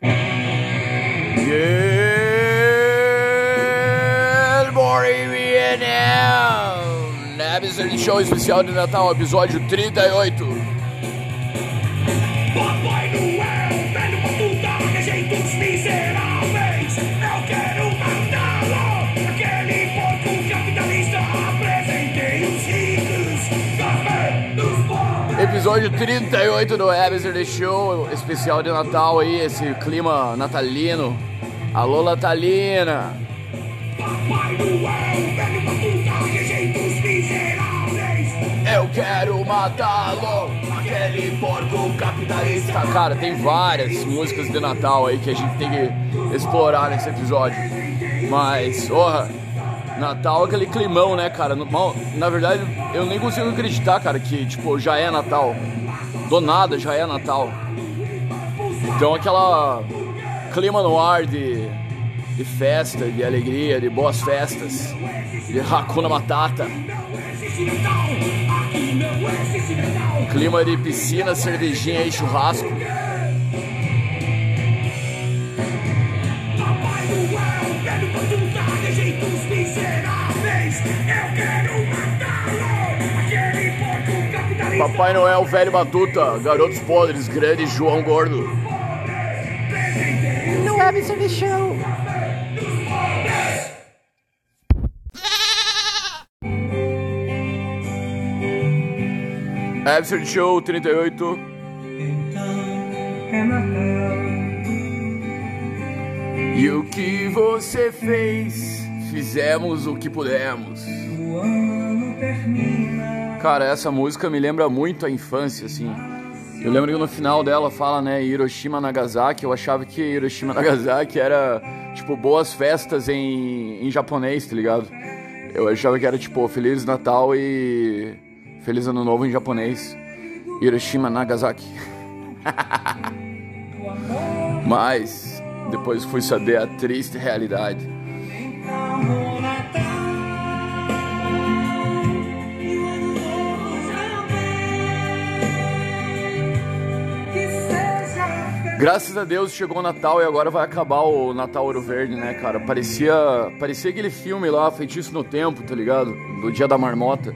Good morning, Vietnam! Episode Show especial de Natal, episódio 38. Episódio 38 do Episode Show, especial de Natal aí, esse clima natalino. Alô, Natalina! Eu quero matá-lo, aquele porco capitalista. Cara, tem várias músicas de Natal aí que a gente tem que explorar nesse episódio. Mas, porra, Natal aquele climão, né, cara? Mal- Na verdade, eu nem consigo acreditar, cara, que, tipo, já é Natal. Do nada já é Natal. Então, aquela clima no ar de, de festa, de alegria, de boas festas, de Hakuna Matata. Clima de piscina, cervejinha e churrasco. Papai Noel, velho Batuta, garotos podres, grande João Gordo. No Episode Show. Absurd Show 38. E o que você fez? Fizemos o que pudemos. Cara, essa música me lembra muito a infância, assim. Eu lembro que no final dela fala, né, Hiroshima Nagasaki. Eu achava que Hiroshima Nagasaki era, tipo, boas festas em, em japonês, tá ligado? Eu achava que era, tipo, Feliz Natal e Feliz Ano Novo em japonês. Hiroshima Nagasaki. Mas depois fui saber a triste realidade. Graças a Deus chegou o Natal e agora vai acabar o Natal Ouro Verde, né, cara? Parecia, parecia aquele filme lá, Feitiço no Tempo, tá ligado? Do Dia da Marmota.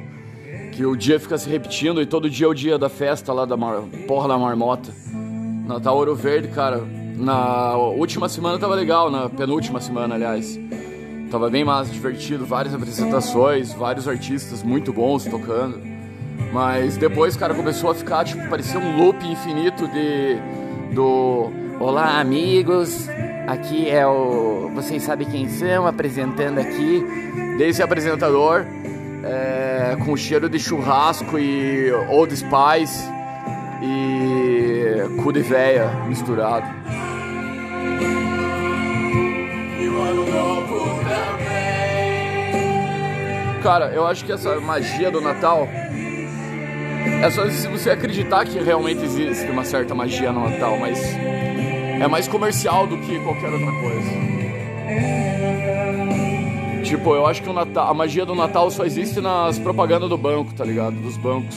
Que o dia fica se repetindo e todo dia é o dia da festa lá da mar... porra da marmota. Natal Ouro Verde, cara. Na última semana tava legal, na penúltima semana, aliás. Tava bem massa, divertido, várias apresentações, vários artistas muito bons tocando. Mas depois, cara, começou a ficar, tipo, parecia um loop infinito de. Do. Olá, amigos. Aqui é o. Vocês sabem quem são? Apresentando aqui. Desse apresentador, é, com cheiro de churrasco e Old Spice e cu de véia misturado. Cara, eu acho que essa magia do Natal é só se você acreditar que realmente existe uma certa magia no Natal, mas é mais comercial do que qualquer outra coisa. Tipo, eu acho que Natal, a magia do Natal só existe nas propagandas do banco, tá ligado? Dos bancos.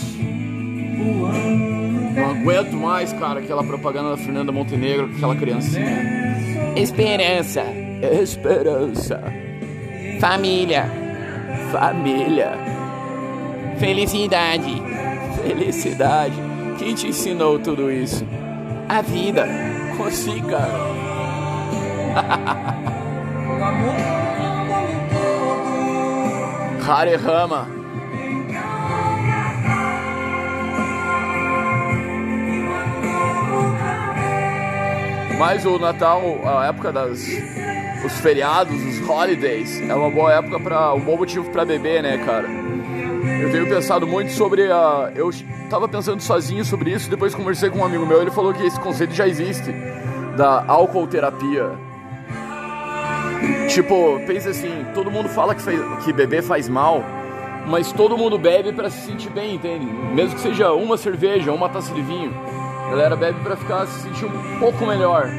Não aguento mais, cara, aquela propaganda da Fernanda Montenegro com aquela criancinha. Esperança. Esperança, Família. família, Felicidade. Felicidade. Quem te ensinou tudo isso? A vida. Consi, cara. Hare Rama. Mas o Natal, a época das os feriados, os holidays, é uma boa época para um bom motivo para beber, né, cara? Eu tenho pensado muito sobre a eu tava pensando sozinho sobre isso, depois conversei com um amigo meu, ele falou que esse conceito já existe da álcool terapia. Tipo, pensa assim, todo mundo fala que, que beber faz mal, mas todo mundo bebe pra se sentir bem, entende? Mesmo que seja uma cerveja, uma taça de vinho. A galera bebe pra ficar se sentir um pouco melhor.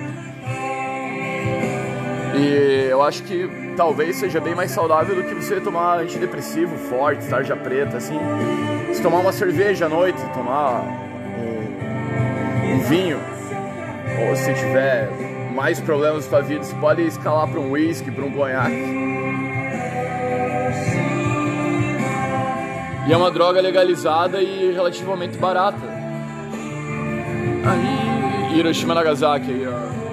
E eu acho que talvez seja bem mais saudável do que você tomar antidepressivo forte, tarja preta, assim. Se tomar uma cerveja à noite, tomar um, um vinho, ou se tiver mais problemas na tua vida, você pode escalar para um whisky, para um conhaque. E é uma droga legalizada e relativamente barata. Aí, Hiroshima Nagasaki ó.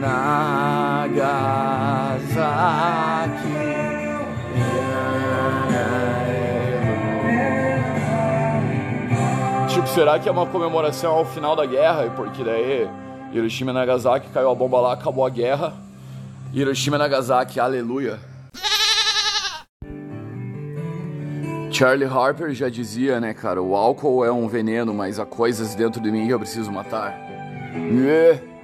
Nagasaki Tipo, será que é uma comemoração ao final da guerra? Porque daí Hiroshima e Nagasaki caiu a bomba lá, acabou a guerra. Hiroshima e Nagasaki, aleluia. Charlie Harper já dizia, né, cara, o álcool é um veneno, mas há coisas dentro de mim que eu preciso matar. É.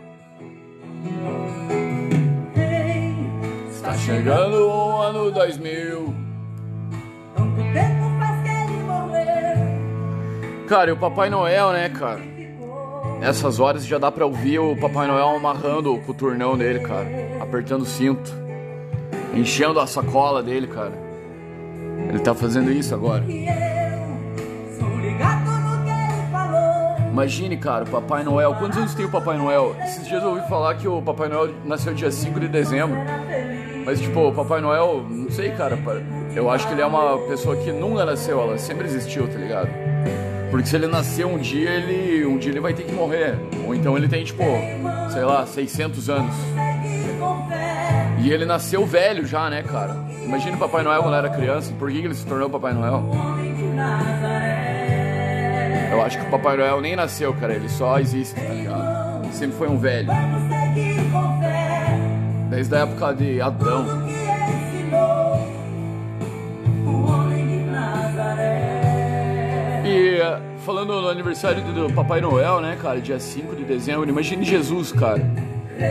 chegando o ano 2000. Tanto tempo faz que ele morreu. Cara, e o Papai Noel, né, cara? Nessas horas já dá pra ouvir o Papai Noel amarrando o coturnão dele, cara. Apertando o cinto. Enchendo a sacola dele, cara. Ele tá fazendo isso agora. Imagine, cara, o Papai Noel. Quantos anos tem o Papai Noel? Esses dias eu ouvi falar que o Papai Noel nasceu dia 5 de dezembro. Mas, tipo, o Papai Noel, não sei, cara. Eu acho que ele é uma pessoa que nunca nasceu, ela sempre existiu, tá ligado? Porque se ele nascer um dia, ele um dia ele vai ter que morrer. Ou então ele tem, tipo, sei lá, 600 anos. E ele nasceu velho já, né, cara? Imagina o Papai Noel quando era criança. Por que ele se tornou Papai Noel? Eu acho que o Papai Noel nem nasceu, cara. Ele só existe, tá ligado? Sempre foi um velho. Desde a época de Adão. E falando no aniversário do Papai Noel, né, cara, dia 5 de dezembro, imagine Jesus, cara,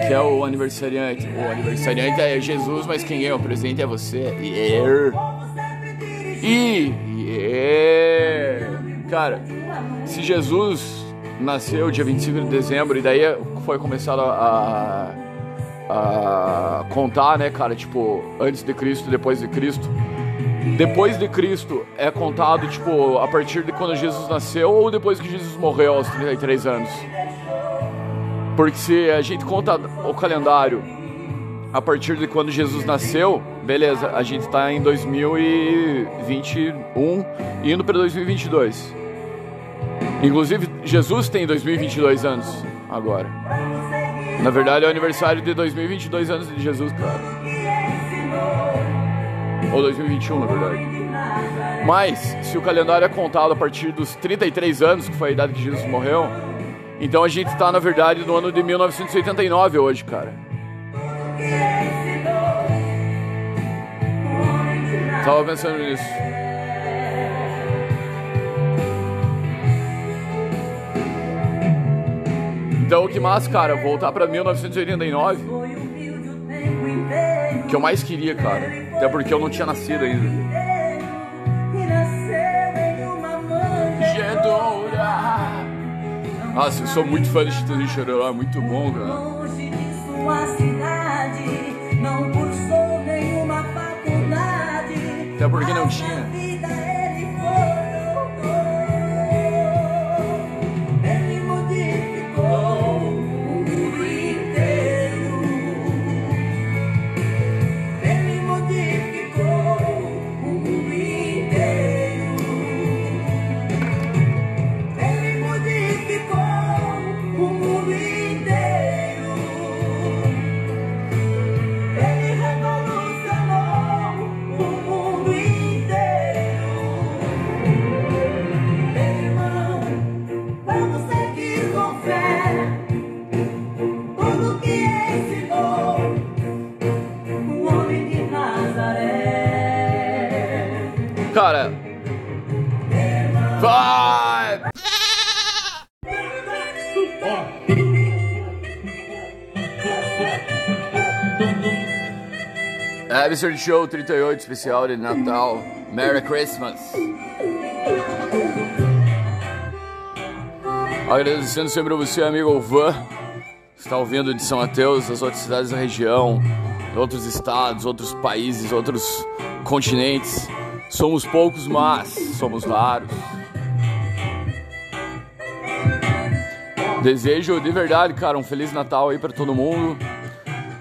que é o aniversariante. O aniversariante é Jesus, mas quem é o presente é você. Yeah. E, yeah. cara, se Jesus nasceu dia 25 de dezembro e daí foi começado a, a contar, né, cara, tipo, antes de Cristo, depois de Cristo. Depois de Cristo é contado, tipo, a partir de quando Jesus nasceu ou depois que Jesus morreu aos 33 anos? Porque se a gente conta o calendário a partir de quando Jesus nasceu, beleza, a gente tá em 2021 indo para 2022. Inclusive, Jesus tem 2022 anos agora. Na verdade, é o aniversário de 2022 anos de Jesus, cara. Ou 2021, na verdade. Mas, se o calendário é contado a partir dos 33 anos, que foi a idade que Jesus morreu, então a gente tá, na verdade, no ano de 1989 hoje, cara. Tava pensando nisso. Então, o que mais, cara? Voltar pra 1989, Foi humilde o tempo inteiro. que eu mais queria, cara. Até porque eu não tinha nascido ainda. Nossa, eu sou muito fã de Chitãozinho Chororó, é muito bom, cara. Longe de sua cidade, não cursou nenhuma faculdade. Até porque não tinha. Absurd Show 38 especial de Natal. Merry Christmas. Agradecendo sempre a você, amigo Van, está ouvindo de São Mateus, das outras cidades da região, outros estados, outros países, outros continentes. Somos poucos, mas somos raros. Desejo de verdade, cara, um feliz Natal aí para todo mundo.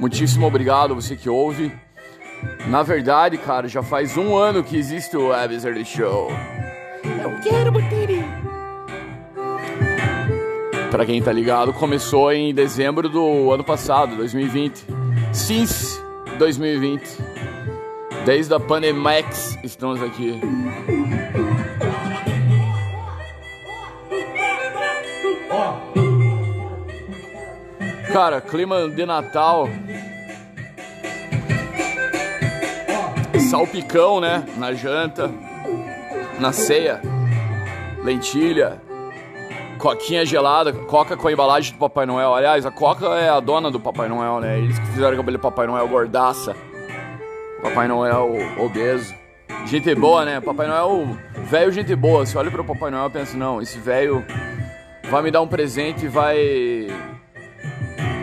Muitíssimo obrigado você que ouve. Na verdade, cara, já faz um ano que existe o Webster Show. Eu quero bateria. Pra quem tá ligado, começou em dezembro do ano passado, 2020. Since 2020. Desde a Pandemax estamos aqui. Cara, clima de Natal. Salpicão, né? Na janta, na ceia, lentilha, coquinha gelada, coca com a embalagem do Papai Noel. Aliás, a coca é a dona do Papai Noel, né? Eles que fizeram o cabelo do Papai Noel gordaça. Papai Noel obeso. Gente boa, né? Papai Noel, velho, gente boa. Você olha pro Papai Noel e pensa, não, esse velho vai me dar um presente e vai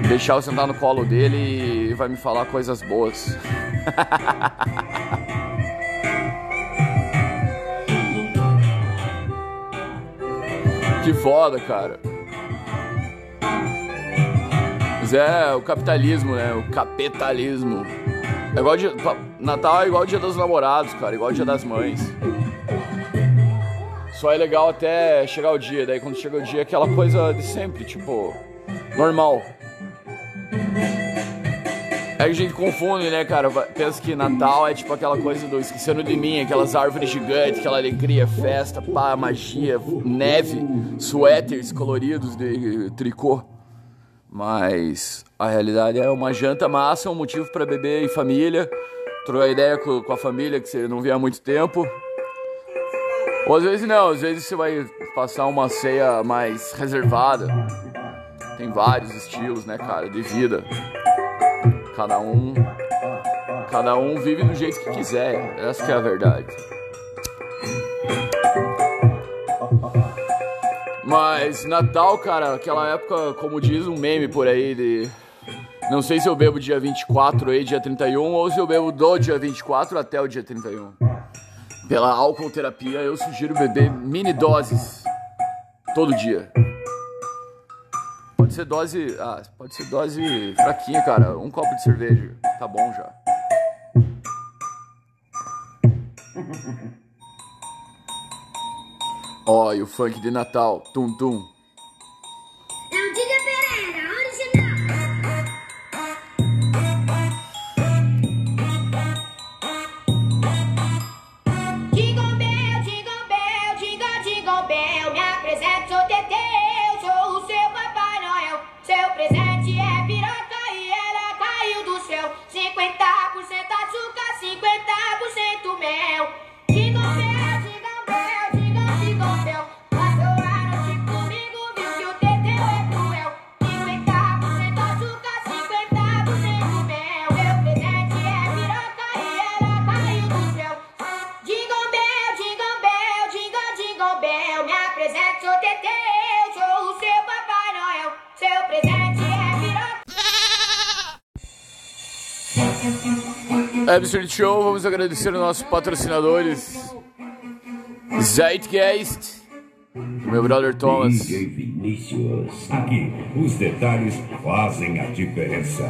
deixar eu sentar no colo dele e vai me falar coisas boas. que foda, cara. Mas é o capitalismo, né? O capitalismo. É igual dia, Natal é igual dia dos namorados, cara, igual dia das mães. Só é legal até chegar o dia, daí quando chega o dia é aquela coisa de sempre, tipo, normal. É que a gente confunde, né, cara? Pensa que Natal é tipo aquela coisa do esquecendo de mim, aquelas árvores gigantes, aquela alegria, festa, pá, magia, neve, suéteres coloridos de tricô. Mas a realidade é uma janta massa, um motivo para beber em família, trocar ideia com, com a família que você não vê há muito tempo. Ou às vezes não, às vezes você vai passar uma ceia mais reservada. Tem vários estilos, né, cara, de vida. Cada um cada um vive do jeito que quiser, essa que é a verdade. Mas Natal, cara, aquela época, como diz um meme por aí de não sei se eu bebo dia 24 aí, dia 31, ou se eu bebo do dia 24 até o dia 31. Pela álcool terapia, eu sugiro beber mini doses todo dia. Ser dose. Ah, pode ser dose fraquinha, cara. Um copo de cerveja. Tá bom já. Ó, oh, e o funk de Natal. Tum tum. Absurd Show, vamos agradecer aos nossos patrocinadores. Zeitgeist, meu brother Thomas. DJ Vinícius. Aqui, os detalhes fazem a diferença.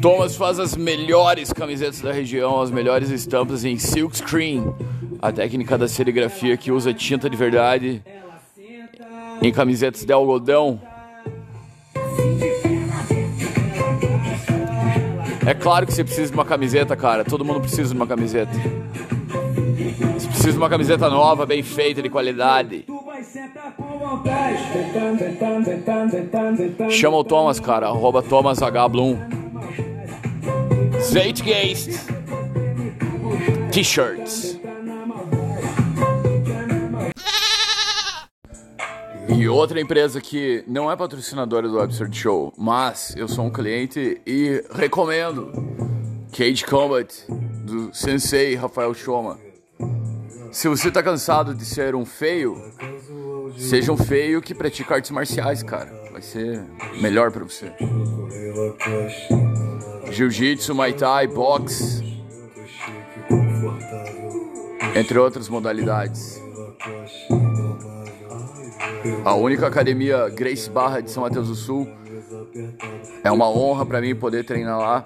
Thomas faz as melhores camisetas da região, as melhores estampas em silk screen. A técnica da serigrafia que usa tinta de verdade em camisetas de algodão. É claro que você precisa de uma camiseta, cara. Todo mundo precisa de uma camiseta. Você precisa de uma camiseta nova, bem feita, de qualidade. Chama o Thomas, cara. Arroba Thomas H. Bloom. Zeitgeist. T-shirts. E outra empresa que não é patrocinadora do Absurd Show, mas eu sou um cliente e recomendo Cage Combat do Sensei Rafael Shoma. Se você tá cansado de ser um feio, Seja um feio que pratica artes marciais, cara. Vai ser melhor pra você. Jiu-jitsu, Muay Thai, boxe. Entre outras modalidades. A única academia Grace Barra de São Mateus do Sul. É uma honra pra mim poder treinar lá.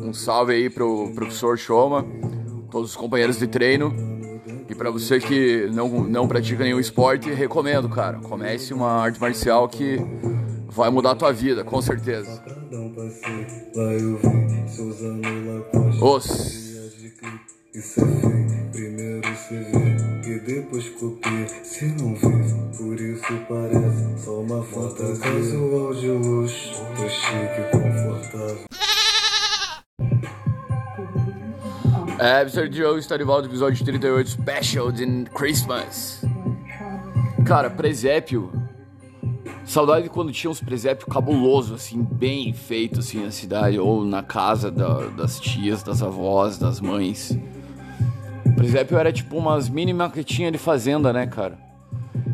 Um salve aí pro professor Shoma, todos os companheiros de treino. E pra você que não, não pratica nenhum esporte, recomendo, cara. Comece uma arte marcial que vai mudar a tua vida, com certeza. Os. Depois copia. Se não vê, por isso parece só uma fantasia. Casual de luxo, tô chique e confortável. É, Episódio de hoje está de volta, episódio 38, Special de Christmas. Cara, presépio. Saudade de quando tinha uns presépios cabulosos, assim, bem feitos, assim, na cidade, ou na casa da- das tias, das avós, das mães. Presépio era tipo umas mini maquetinhas de fazenda, né, cara?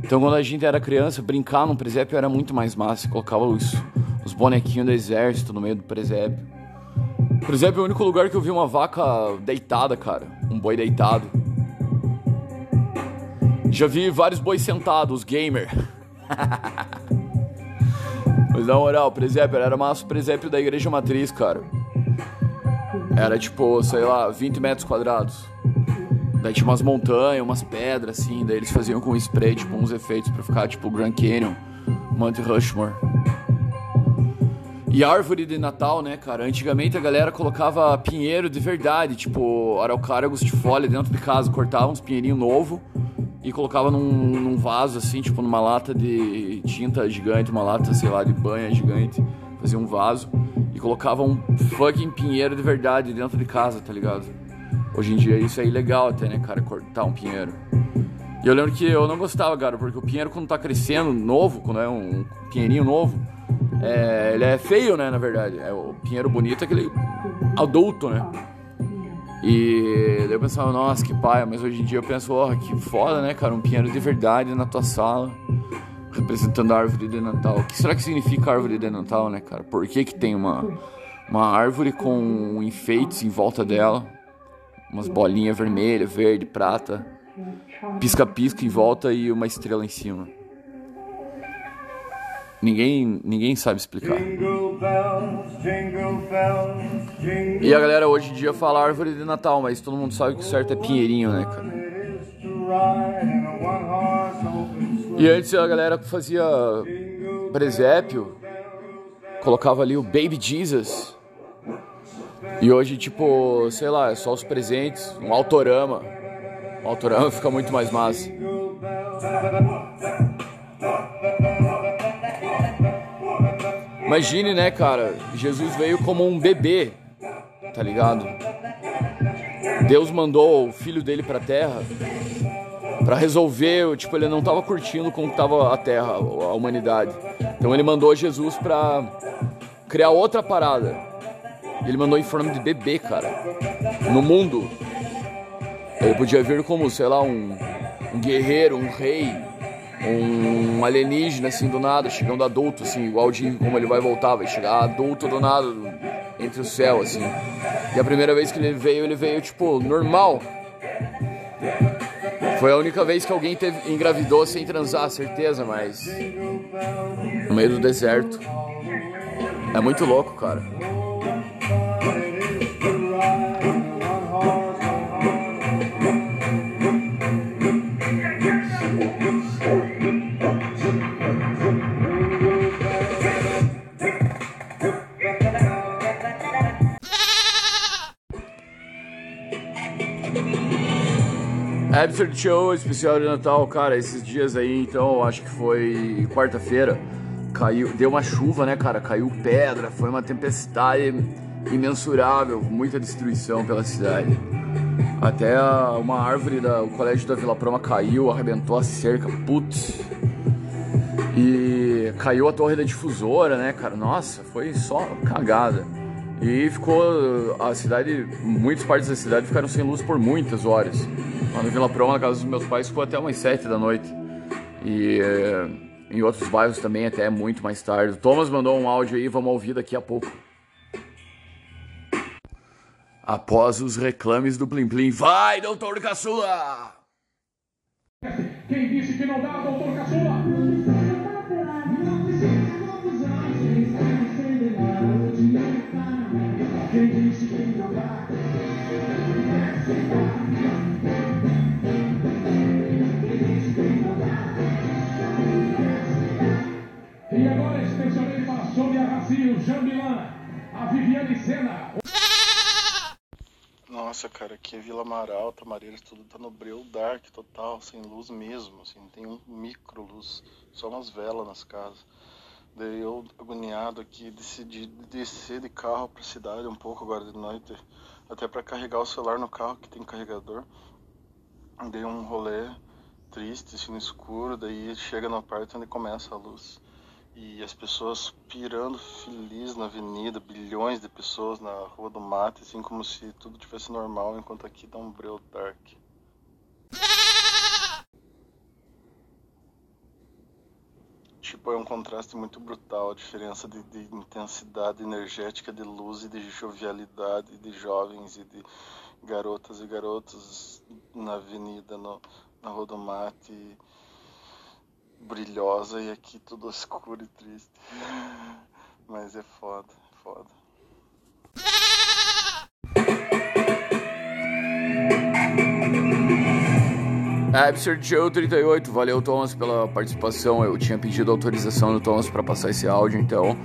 Então quando a gente era criança, brincar num presépio era muito mais massa. Colocava os, os bonequinhos do exército no meio do presépio. Presépio é o único lugar que eu vi uma vaca deitada, cara. Um boi deitado. Já vi vários bois sentados, gamer. Mas na moral, presépio era massa o presépio da igreja matriz, cara. Era tipo, sei lá, 20 metros quadrados. Daí tinha umas montanhas, umas pedras, assim. Daí eles faziam com spray, tipo, uns efeitos pra ficar, tipo, Grand Canyon, Monte Rushmore. E árvore de Natal, né, cara? Antigamente a galera colocava pinheiro de verdade, tipo, araucária agustifolia dentro de casa. Cortava uns pinheirinhos novo e colocava num, num vaso, assim, tipo, numa lata de tinta gigante, uma lata, sei lá, de banha gigante. Fazia um vaso e colocava um fucking pinheiro de verdade dentro de casa, tá ligado? Hoje em dia isso é ilegal até, né, cara? Cortar um pinheiro. E eu lembro que eu não gostava, cara, porque o pinheiro quando tá crescendo, novo, quando é um pinheirinho novo, é, ele é feio, né, na verdade. É, o pinheiro bonito é aquele adulto, né? E daí eu pensava, nossa, que paia, mas hoje em dia eu penso, oh, que foda, né, cara? Um pinheiro de verdade na tua sala, representando a árvore de Natal. O que será que significa árvore de Natal, né, cara? Por que, que tem uma, uma árvore com enfeites em volta dela? Umas bolinhas vermelha, verde, prata, pisca-pisca em volta e uma estrela em cima. Ninguém, ninguém sabe explicar. E a galera hoje em dia fala árvore de Natal, mas todo mundo sabe que o certo é pinheirinho, né, cara? E antes a galera que fazia presépio colocava ali o Baby Jesus. E hoje, tipo, sei lá, é só os presentes, um autorama. O autorama fica muito mais massa. Imagine, né, cara? Jesus veio como um bebê, tá ligado? Deus mandou o filho dele pra terra Pra resolver, tipo, ele não tava curtindo como tava a Terra, a humanidade. Então ele mandou Jesus pra criar outra parada. Ele mandou em forma de bebê, cara. No mundo. Ele podia vir como, sei lá, um, um guerreiro, um rei, um alienígena, assim, do nada, chegando adulto, assim, igual de como ele vai voltar, vai chegar adulto do nada, entre o céu, assim. E a primeira vez que ele veio, ele veio, tipo, normal. Foi a única vez que alguém teve, engravidou sem transar, certeza, mas. No meio do deserto. É muito louco, cara. Absurd Show, especial de Natal, cara, esses dias aí, então, acho que foi quarta-feira, caiu, deu uma chuva, né, cara, caiu pedra, foi uma tempestade imensurável, muita destruição pela cidade. Até uma árvore do colégio da Vila Proma caiu, arrebentou a cerca, putz. E caiu a torre da difusora, né, cara? Nossa, foi só cagada. E ficou a cidade, muitas partes da cidade ficaram sem luz por muitas horas. Lá no Vila Proma, na casa dos meus pais, ficou até umas sete da noite. E é, em outros bairros também até muito mais tarde. O Thomas mandou um áudio aí, vamos ouvir daqui a pouco. Após os reclames do Plim Plim. Vai, doutor Caçula! Quem E agora para sobre a Racinho, Jambilan, a Viviane Sena. Nossa, cara, aqui é Vila Amaral, Tamareiras, tudo tá no breu dark total, sem luz mesmo, assim, não tem um micro luz, só umas velas nas casas. Daí eu, agoniado aqui, decidi descer de carro pra cidade um pouco agora de noite, até pra carregar o celular no carro que tem carregador. Dei um rolê triste, assim, no escuro, daí chega na parte onde começa a luz. E as pessoas pirando feliz na avenida, bilhões de pessoas na Rua do Mate, assim como se tudo tivesse normal, enquanto aqui tá um breu dark. É um contraste muito brutal, a diferença de, de intensidade energética de luz e de jovialidade de jovens e de garotas e garotos na avenida, no, na Rua do Mate brilhosa e aqui tudo escuro e triste. Mas é foda, é foda. Absurd Show 38, valeu Thomas pela participação. Eu tinha pedido autorização do Thomas para passar esse áudio, então,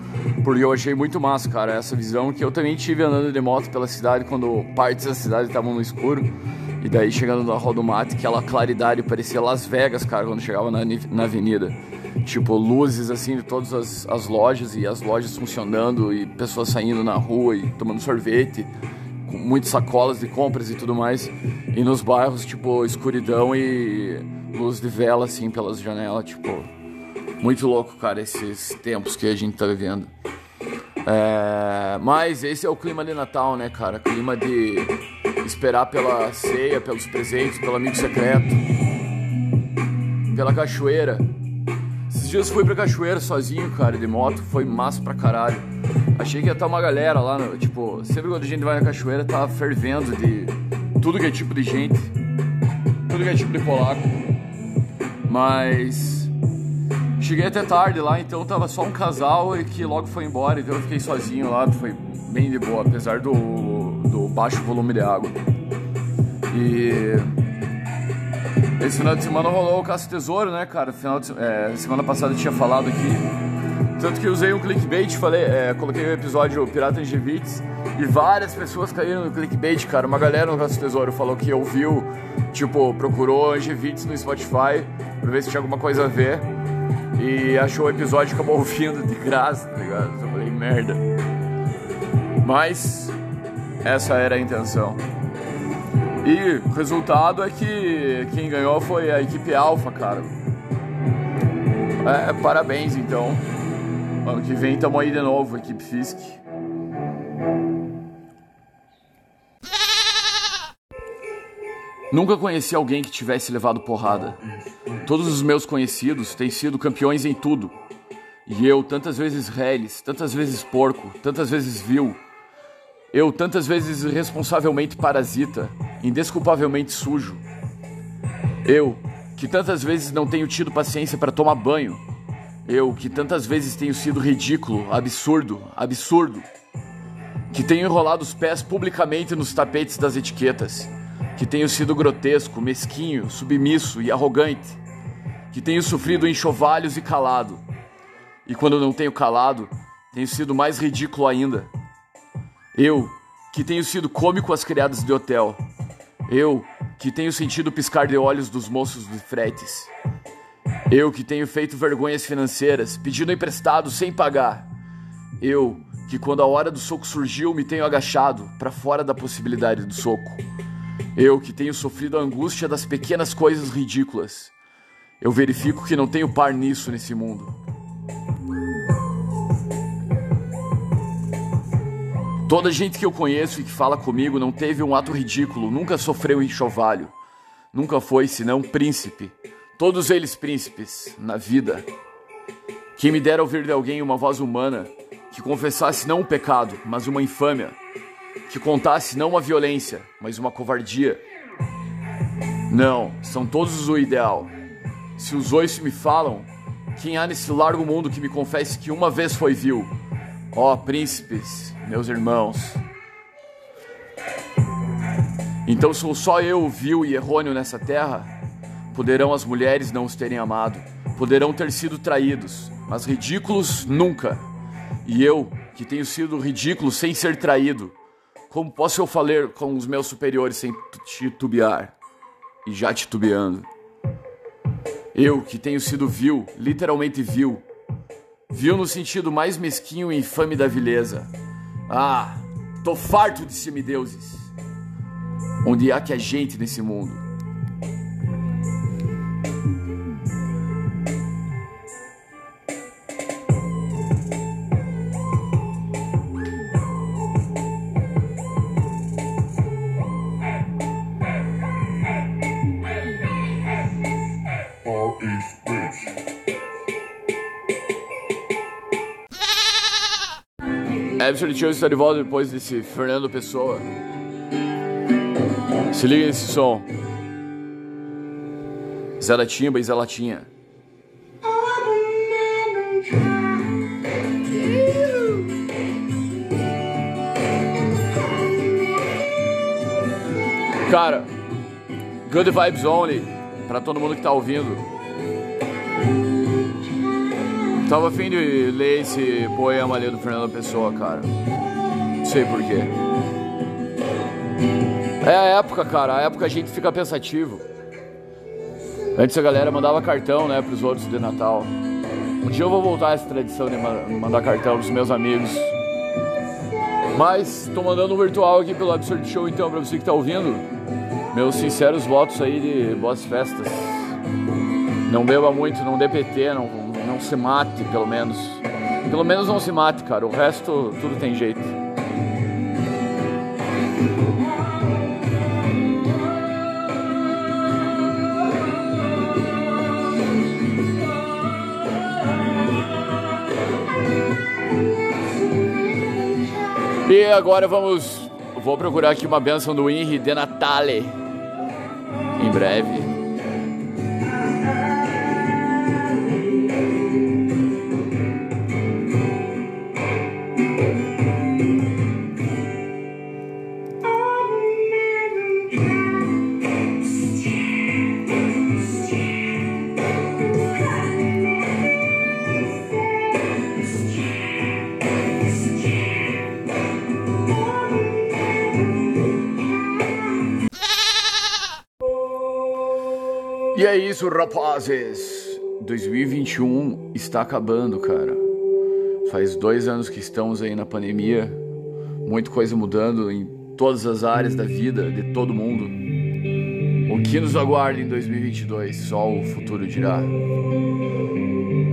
porque eu achei muito massa, cara, essa visão que eu também tive andando de moto pela cidade quando partes da cidade estavam no escuro. E daí chegando na Rua do Mate, aquela claridade parecia Las Vegas, cara, quando chegava na, na avenida. Tipo, luzes assim de todas as, as lojas e as lojas funcionando e pessoas saindo na rua e tomando sorvete muitas sacolas de compras e tudo mais. E nos bairros, tipo, escuridão e luz de vela, assim, pelas janelas, tipo. Muito louco, cara, esses tempos que a gente tá vivendo. É, mas esse é o clima de Natal, né, cara? Clima de esperar pela ceia, pelos presentes, pelo amigo secreto, pela cachoeira. Dias fui pra cachoeira sozinho, cara, de moto, foi massa pra caralho. Achei que ia estar uma galera lá, no, tipo, sempre quando a gente vai na cachoeira tá fervendo de tudo que é tipo de gente, tudo que é tipo de polaco. Mas cheguei até tarde lá, então tava só um casal e que logo foi embora, então eu fiquei sozinho lá, foi bem de boa, apesar do, do baixo volume de água. E esse final de semana rolou o Caça Tesouro, né, cara? Final de, é, semana passada eu tinha falado aqui. Tanto que usei um clickbait, falei, é, coloquei o episódio Pirata Angevitz e várias pessoas caíram no clickbait, cara. Uma galera no Caça Tesouro falou que ouviu, tipo, procurou Angevitz no Spotify pra ver se tinha alguma coisa a ver e achou o episódio e acabou ouvindo de graça, tá ligado? Eu falei, merda. Mas essa era a intenção. E o resultado é que quem ganhou foi a equipe Alpha, cara. É, parabéns então. Ano que vem tamo aí de novo, equipe Fisk. Nunca conheci alguém que tivesse levado porrada. Todos os meus conhecidos têm sido campeões em tudo. E eu, tantas vezes reles, tantas vezes porco, tantas vezes vil. Eu, tantas vezes irresponsavelmente parasita, indesculpavelmente sujo. Eu, que tantas vezes não tenho tido paciência para tomar banho. Eu, que tantas vezes tenho sido ridículo, absurdo, absurdo. Que tenho enrolado os pés publicamente nos tapetes das etiquetas. Que tenho sido grotesco, mesquinho, submisso e arrogante. Que tenho sofrido enxovalhos e calado. E quando não tenho calado, tenho sido mais ridículo ainda. Eu, que tenho sido cômico às criadas de hotel. Eu, que tenho sentido piscar de olhos dos moços de fretes. Eu, que tenho feito vergonhas financeiras, pedindo emprestado sem pagar. Eu, que quando a hora do soco surgiu, me tenho agachado para fora da possibilidade do soco. Eu, que tenho sofrido a angústia das pequenas coisas ridículas. Eu verifico que não tenho par nisso nesse mundo. Toda gente que eu conheço e que fala comigo não teve um ato ridículo, nunca sofreu enxovalho. Nunca foi senão príncipe. todos eles príncipes na vida. Quem me dera ouvir de alguém uma voz humana que confessasse não um pecado, mas uma infâmia, que contasse não uma violência, mas uma covardia. Não, são todos o ideal. Se os oito me falam, quem há nesse largo mundo que me confesse que uma vez foi vil? Ó príncipes, meus irmãos. Então sou só eu vil e errôneo nessa terra? Poderão as mulheres não os terem amado, poderão ter sido traídos, mas ridículos nunca. E eu, que tenho sido ridículo sem ser traído, como posso eu falar com os meus superiores sem titubear? E já titubeando. Eu, que tenho sido vil, literalmente vil, vil no sentido mais mesquinho e infame da vileza. Ah, tô farto de semideuses. Onde há que a gente nesse mundo? Absurd Show está de volta depois desse Fernando Pessoa. Se liga nesse som. Zé Latinha, Zé Latinha. Cara, good vibes only pra todo mundo que tá ouvindo. Tava afim de ler esse poema ali do Fernando Pessoa, cara. Não sei porquê. É a época, cara. A época a gente fica pensativo. Antes a galera mandava cartão, né, pros outros de Natal. Um dia eu vou voltar a essa tradição de ma- mandar cartão pros meus amigos. Mas tô mandando um virtual aqui pelo Absurd Show então pra você que tá ouvindo. Meus sinceros votos aí de boas festas. Não beba muito, não dê PT, não, não se mate, pelo menos. Pelo menos não se mate, cara. O resto, tudo tem jeito. E agora vamos. Vou procurar aqui uma benção do Henry de Natale. Em breve. E é isso, rapazes. 2021 está acabando, cara. Faz dois anos que estamos aí na pandemia. Muita coisa mudando em todas as áreas da vida de todo mundo. O que nos aguarda em 2022? Só o futuro dirá.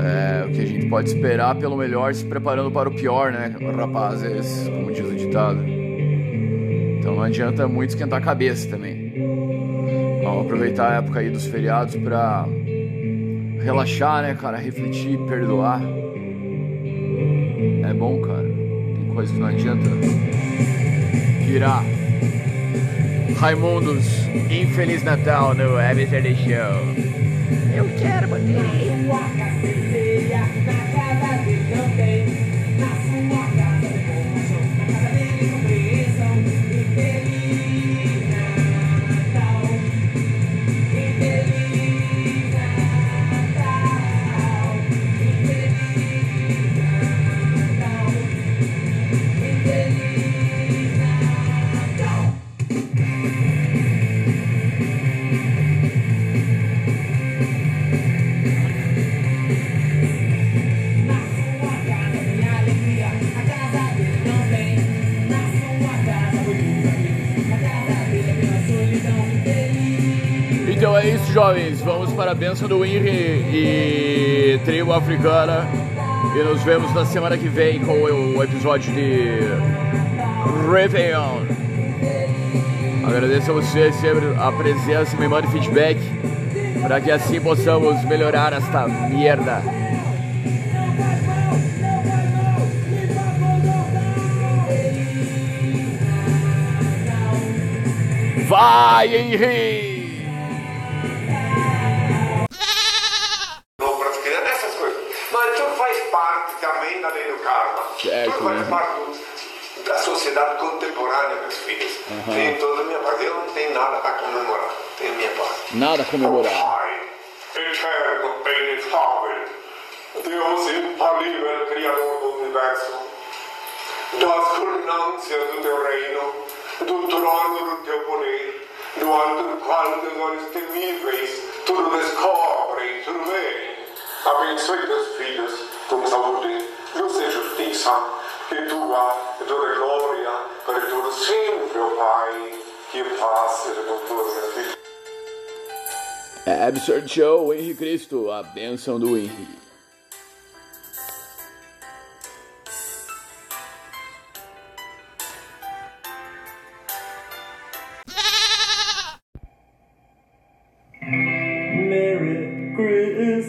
É, o que a gente pode esperar pelo melhor, se preparando para o pior, né, rapazes? Como diz o ditado. Então não adianta muito esquentar a cabeça também. Vamos aproveitar a época aí dos feriados pra relaxar, né, cara? Refletir, perdoar. É bom, cara. Tem coisa que não adianta virar. Raimundos, Infeliz Natal no Absurd Show. Eu quero bater. Para a benção do Henry e tribo africana. E nos vemos na semana que vem com o episódio de Réveillon. Agradeço a vocês sempre a presença, me mande feedback. Para que assim possamos melhorar esta merda. Vai, Henrique! Meus filhos. Tem toda a minha parte. Eu não tenho nada a comemorar. Tenho a minha parte. Nada a comemorar. Pai, eterno, penetrável, Deus infalível, Criador do Universo, das culminâncias do teu reino, do trono do teu poder, do alto do qual teus olhos temíveis tudo descobre tudo vê. Abençoe teus filhos com saúde, luz e justiça, que tua e toda glória para todo sempre, ó Pai, que paz seja com filhos. É Absurd Show, Henrique Cristo, a bênção do Henrique.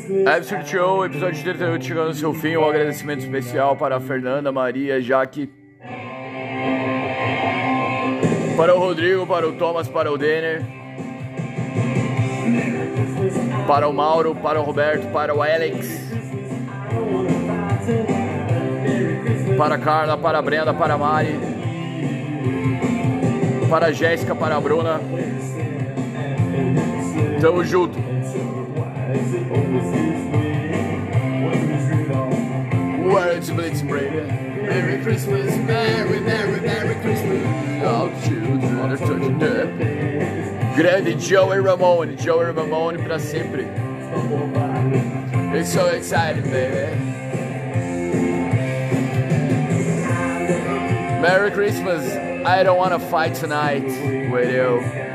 Absurd Show, episódio 38 chegando ao seu fim. Um agradecimento especial para a Fernanda, Maria, Jaque, para o Rodrigo, para o Thomas, para o Denner, para o Mauro, para o Roberto, para o Alex, para a Carla, para a Brenda, para a Mari, para a Jéssica, para a Bruna. Tamo junto. Words Blitz baby. Merry Christmas, Merry, Merry, Merry Christmas. All children are touching up. Grande Joey Ramone, Joey Ramone pra sempre. It's so exciting, baby. Merry Christmas. I don't wanna fight tonight with you.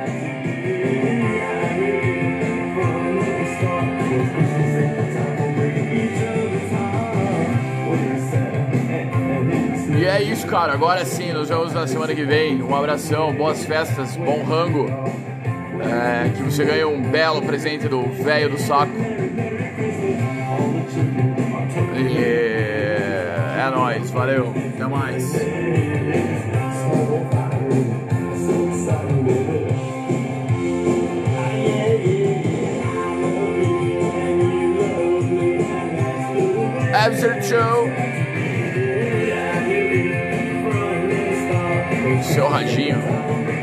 Isso, cara. Agora sim, nos vemos na semana que vem. Um abração, boas festas, bom rango. É, que você ganhe um belo presente do velho do saco. E é nóis, valeu, até mais. amarradinho.